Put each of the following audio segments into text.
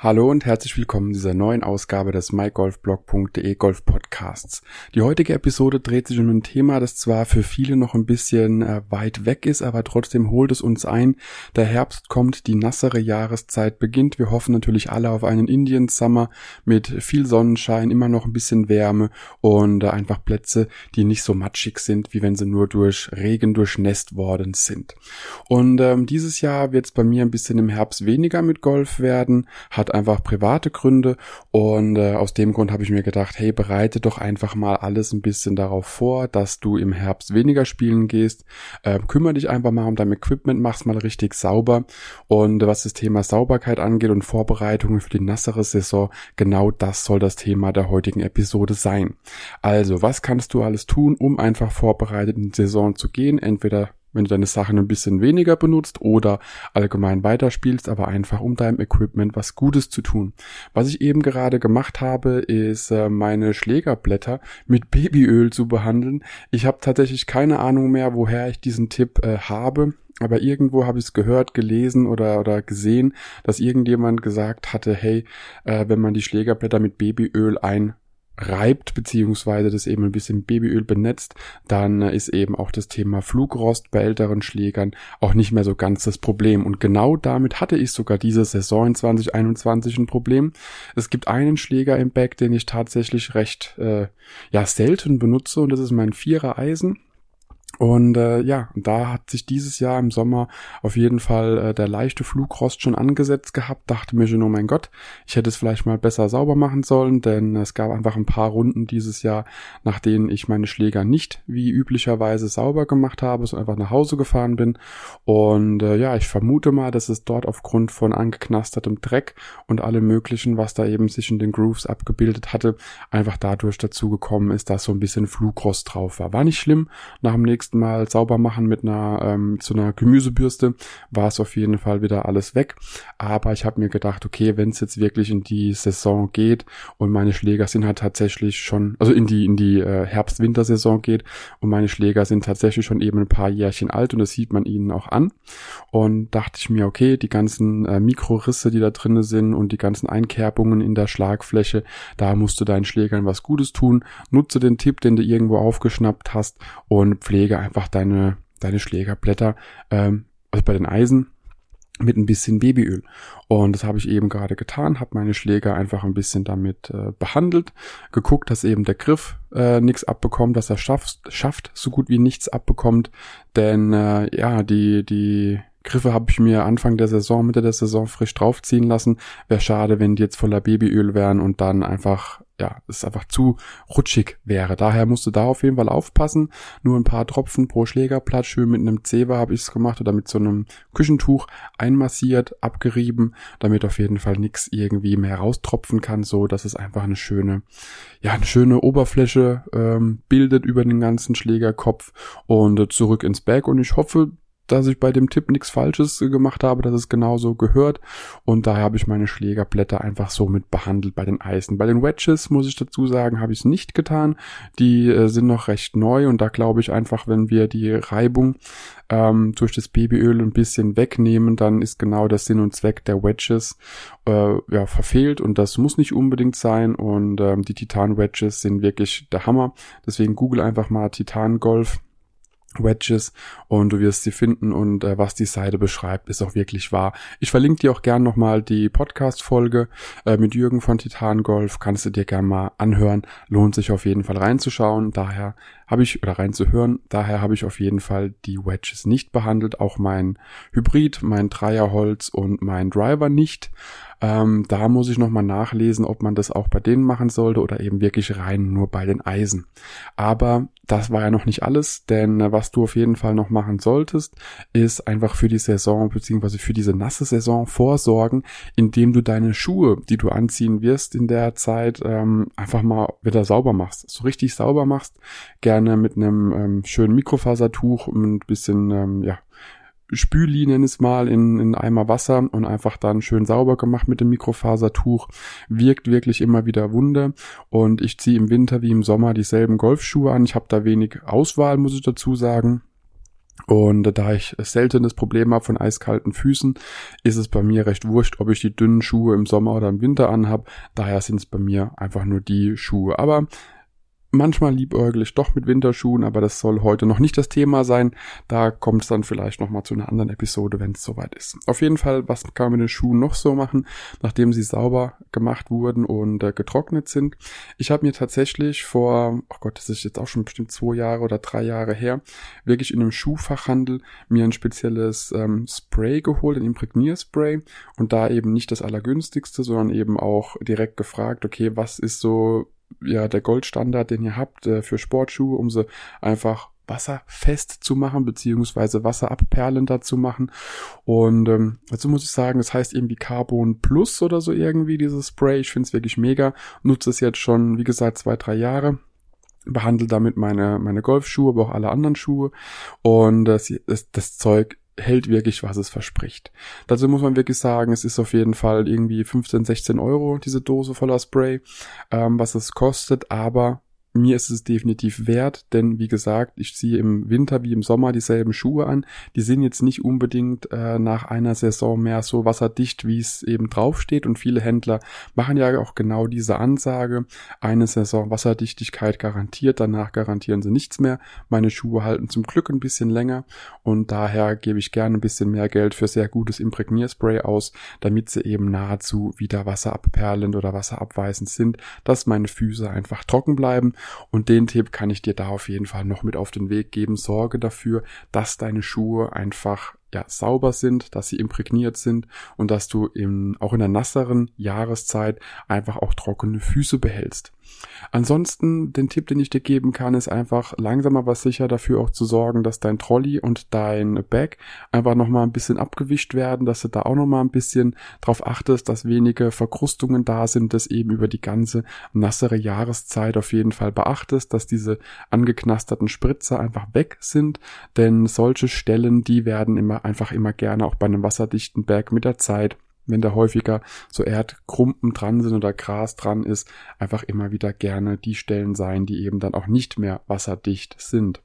Hallo und herzlich willkommen in dieser neuen Ausgabe des mygolfblog.de Golf Podcasts. Die heutige Episode dreht sich um ein Thema, das zwar für viele noch ein bisschen äh, weit weg ist, aber trotzdem holt es uns ein. Der Herbst kommt, die nassere Jahreszeit beginnt. Wir hoffen natürlich alle auf einen Indian Summer mit viel Sonnenschein, immer noch ein bisschen Wärme und äh, einfach Plätze, die nicht so matschig sind, wie wenn sie nur durch Regen durchnässt worden sind. Und ähm, dieses Jahr wird es bei mir ein bisschen im Herbst weniger mit Golf werden, hat hat einfach private Gründe und äh, aus dem Grund habe ich mir gedacht, hey, bereite doch einfach mal alles ein bisschen darauf vor, dass du im Herbst weniger spielen gehst. Äh, kümmere dich einfach mal um dein Equipment, mach's mal richtig sauber und äh, was das Thema Sauberkeit angeht und Vorbereitungen für die nassere Saison, genau das soll das Thema der heutigen Episode sein. Also, was kannst du alles tun, um einfach vorbereitet in die Saison zu gehen? Entweder wenn du deine Sachen ein bisschen weniger benutzt oder allgemein weiterspielst, aber einfach um deinem Equipment was Gutes zu tun. Was ich eben gerade gemacht habe, ist äh, meine Schlägerblätter mit Babyöl zu behandeln. Ich habe tatsächlich keine Ahnung mehr, woher ich diesen Tipp äh, habe. Aber irgendwo habe ich es gehört, gelesen oder, oder gesehen, dass irgendjemand gesagt hatte, hey, äh, wenn man die Schlägerblätter mit Babyöl ein reibt, beziehungsweise das eben ein bisschen Babyöl benetzt, dann ist eben auch das Thema Flugrost bei älteren Schlägern auch nicht mehr so ganz das Problem. Und genau damit hatte ich sogar diese Saison in 2021 ein Problem. Es gibt einen Schläger im Back, den ich tatsächlich recht äh, ja selten benutze und das ist mein Vierer Eisen. Und äh, ja, da hat sich dieses Jahr im Sommer auf jeden Fall äh, der leichte Flugrost schon angesetzt gehabt. Dachte mir schon, oh mein Gott, ich hätte es vielleicht mal besser sauber machen sollen, denn es gab einfach ein paar Runden dieses Jahr, nach denen ich meine Schläger nicht wie üblicherweise sauber gemacht habe, sondern einfach nach Hause gefahren bin. Und äh, ja, ich vermute mal, dass es dort aufgrund von angeknastertem Dreck und allem möglichen, was da eben sich in den Grooves abgebildet hatte, einfach dadurch dazu gekommen ist, dass so ein bisschen Flugrost drauf war. War nicht schlimm. Nach dem nächsten nächsten Mal sauber machen mit einer ähm, so einer Gemüsebürste, war es auf jeden Fall wieder alles weg. Aber ich habe mir gedacht, okay, wenn es jetzt wirklich in die Saison geht und meine Schläger sind halt tatsächlich schon, also in die in die äh, Herbst-Wintersaison geht und meine Schläger sind tatsächlich schon eben ein paar Jährchen alt und das sieht man ihnen auch an. Und dachte ich mir, okay, die ganzen äh, Mikrorisse, die da drinnen sind und die ganzen Einkerbungen in der Schlagfläche, da musst du deinen Schlägern was Gutes tun. Nutze den Tipp, den du irgendwo aufgeschnappt hast und pflege einfach deine, deine Schlägerblätter, ähm, also bei den Eisen, mit ein bisschen Babyöl. Und das habe ich eben gerade getan, habe meine Schläger einfach ein bisschen damit äh, behandelt, geguckt, dass eben der Griff äh, nichts abbekommt, dass er schafft, schafft, so gut wie nichts abbekommt. Denn äh, ja, die, die Griffe habe ich mir Anfang der Saison, Mitte der Saison frisch draufziehen lassen. Wäre schade, wenn die jetzt voller Babyöl wären und dann einfach ja, es einfach zu rutschig wäre. Daher musst du da auf jeden Fall aufpassen. Nur ein paar Tropfen pro Schlägerblatt, schön mit einem Zewa habe ich es gemacht oder mit so einem Küchentuch einmassiert, abgerieben, damit auf jeden Fall nichts irgendwie mehr raustropfen kann, so dass es einfach eine schöne, ja, eine schöne Oberfläche ähm, bildet über den ganzen Schlägerkopf und äh, zurück ins Bag. Und ich hoffe, dass ich bei dem Tipp nichts Falsches gemacht habe, dass es genauso gehört. Und daher habe ich meine Schlägerblätter einfach so mit behandelt bei den Eisen. Bei den Wedges, muss ich dazu sagen, habe ich es nicht getan. Die äh, sind noch recht neu und da glaube ich einfach, wenn wir die Reibung ähm, durch das Babyöl ein bisschen wegnehmen, dann ist genau der Sinn und Zweck der Wedges äh, ja, verfehlt und das muss nicht unbedingt sein. Und ähm, die Titan-Wedges sind wirklich der Hammer. Deswegen google einfach mal Titan Golf Wedges und du wirst sie finden und äh, was die Seite beschreibt, ist auch wirklich wahr. Ich verlinke dir auch gern nochmal die Podcast-Folge äh, mit Jürgen von Titan Golf, kannst du dir gern mal anhören, lohnt sich auf jeden Fall reinzuschauen, daher habe ich, oder reinzuhören, daher habe ich auf jeden Fall die Wedges nicht behandelt, auch mein Hybrid, mein Dreierholz und mein Driver nicht, ähm, da muss ich nochmal nachlesen, ob man das auch bei denen machen sollte oder eben wirklich rein nur bei den Eisen. Aber das war ja noch nicht alles, denn äh, was du auf jeden Fall noch machen solltest, ist einfach für die Saison beziehungsweise für diese nasse Saison vorsorgen, indem du deine Schuhe, die du anziehen wirst in der Zeit, ähm, einfach mal wieder sauber machst. So richtig sauber machst, gerne mit einem ähm, schönen Mikrofasertuch und ein bisschen ähm, ja, Spüli, nenn es mal, in, in Eimer Wasser und einfach dann schön sauber gemacht mit dem Mikrofasertuch. Wirkt wirklich immer wieder Wunder. Und ich ziehe im Winter wie im Sommer dieselben Golfschuhe an. Ich habe da wenig Auswahl, muss ich dazu sagen. Und da ich selten das Problem habe von eiskalten Füßen, ist es bei mir recht wurscht, ob ich die dünnen Schuhe im Sommer oder im Winter anhab. Daher sind es bei mir einfach nur die Schuhe. Aber manchmal liebäuglich doch mit Winterschuhen, aber das soll heute noch nicht das Thema sein. Da kommt es dann vielleicht nochmal zu einer anderen Episode, wenn es soweit ist. Auf jeden Fall, was kann man mit den Schuhen noch so machen, nachdem sie sauber gemacht wurden und äh, getrocknet sind? Ich habe mir tatsächlich vor, oh Gott, das ist jetzt auch schon bestimmt zwei Jahre oder drei Jahre her, wirklich in einem Schuhfachhandel mir ein spezielles ähm, Spray geholt, ein Imprägnierspray und da eben nicht das allergünstigste, sondern eben auch direkt gefragt, okay, was ist so ja der Goldstandard, den ihr habt äh, für Sportschuhe, um sie einfach wasserfest zu machen, beziehungsweise wasserabperlender zu machen. Und ähm, dazu muss ich sagen, es heißt irgendwie Carbon Plus oder so irgendwie, dieses Spray. Ich finde es wirklich mega. Nutze es jetzt schon, wie gesagt, zwei, drei Jahre behandle damit meine, meine Golfschuhe, aber auch alle anderen Schuhe. Und das, das, das Zeug hält wirklich, was es verspricht. Dazu muss man wirklich sagen, es ist auf jeden Fall irgendwie 15, 16 Euro, diese Dose voller Spray, ähm, was es kostet, aber mir ist es definitiv wert, denn wie gesagt, ich ziehe im Winter wie im Sommer dieselben Schuhe an. Die sind jetzt nicht unbedingt äh, nach einer Saison mehr so wasserdicht, wie es eben draufsteht. Und viele Händler machen ja auch genau diese Ansage. Eine Saison Wasserdichtigkeit garantiert, danach garantieren sie nichts mehr. Meine Schuhe halten zum Glück ein bisschen länger und daher gebe ich gerne ein bisschen mehr Geld für sehr gutes Imprägnierspray aus, damit sie eben nahezu wieder wasserabperlend oder wasserabweisend sind, dass meine Füße einfach trocken bleiben und den Tipp kann ich dir da auf jeden Fall noch mit auf den Weg geben. Sorge dafür, dass deine Schuhe einfach ja, sauber sind, dass sie imprägniert sind und dass du in, auch in der nasseren Jahreszeit einfach auch trockene Füße behältst. Ansonsten, den Tipp, den ich dir geben kann, ist einfach langsam aber sicher dafür auch zu sorgen, dass dein Trolley und dein Bag einfach nochmal ein bisschen abgewischt werden, dass du da auch nochmal ein bisschen drauf achtest, dass wenige Verkrustungen da sind, das eben über die ganze nassere Jahreszeit auf jeden Fall beachtest, dass diese angeknasterten Spritzer einfach weg sind, denn solche Stellen, die werden immer einfach immer gerne auch bei einem wasserdichten Bag mit der Zeit wenn da häufiger so Erdkrumpen dran sind oder Gras dran ist, einfach immer wieder gerne die Stellen sein, die eben dann auch nicht mehr wasserdicht sind.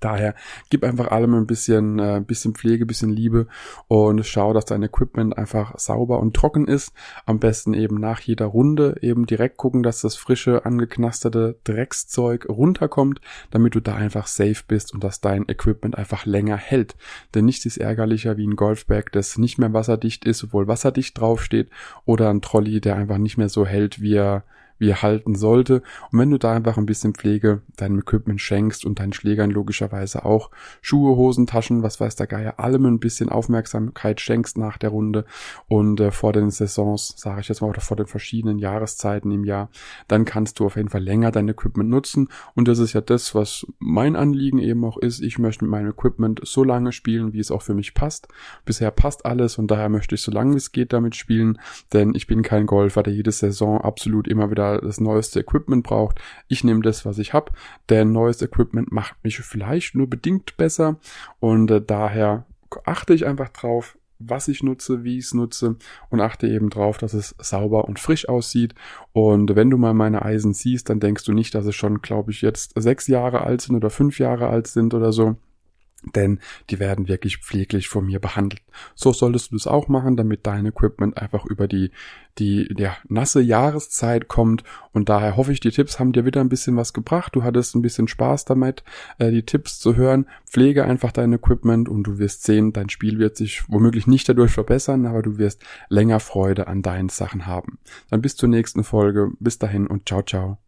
Daher gib einfach allem ein bisschen, äh, bisschen Pflege, bisschen Liebe und schau, dass dein Equipment einfach sauber und trocken ist. Am besten eben nach jeder Runde eben direkt gucken, dass das frische, angeknasterte Dreckszeug runterkommt, damit du da einfach safe bist und dass dein Equipment einfach länger hält. Denn nichts ist ärgerlicher wie ein Golfbag, das nicht mehr wasserdicht ist, obwohl wasserdicht draufsteht, oder ein Trolley, der einfach nicht mehr so hält, wie er wie er halten sollte. Und wenn du da einfach ein bisschen Pflege deinem Equipment schenkst und deinen Schlägern logischerweise auch Schuhe, Hosen, Taschen, was weiß der Geier, allem ein bisschen Aufmerksamkeit schenkst nach der Runde und äh, vor den Saisons, sage ich jetzt mal, oder vor den verschiedenen Jahreszeiten im Jahr, dann kannst du auf jeden Fall länger dein Equipment nutzen. Und das ist ja das, was mein Anliegen eben auch ist. Ich möchte mit meinem Equipment so lange spielen, wie es auch für mich passt. Bisher passt alles und daher möchte ich so lange wie es geht damit spielen, denn ich bin kein Golfer, der jede Saison absolut immer wieder das neueste Equipment braucht. Ich nehme das, was ich habe, denn neues Equipment macht mich vielleicht nur bedingt besser und äh, daher achte ich einfach drauf, was ich nutze, wie ich es nutze und achte eben drauf, dass es sauber und frisch aussieht. Und wenn du mal meine Eisen siehst, dann denkst du nicht, dass es schon, glaube ich, jetzt sechs Jahre alt sind oder fünf Jahre alt sind oder so denn die werden wirklich pfleglich von mir behandelt. So solltest du das auch machen, damit dein Equipment einfach über die, die ja, nasse Jahreszeit kommt und daher hoffe ich, die Tipps haben dir wieder ein bisschen was gebracht. Du hattest ein bisschen Spaß damit, äh, die Tipps zu hören. Pflege einfach dein Equipment und du wirst sehen, dein Spiel wird sich womöglich nicht dadurch verbessern, aber du wirst länger Freude an deinen Sachen haben. Dann bis zur nächsten Folge. Bis dahin und ciao, ciao.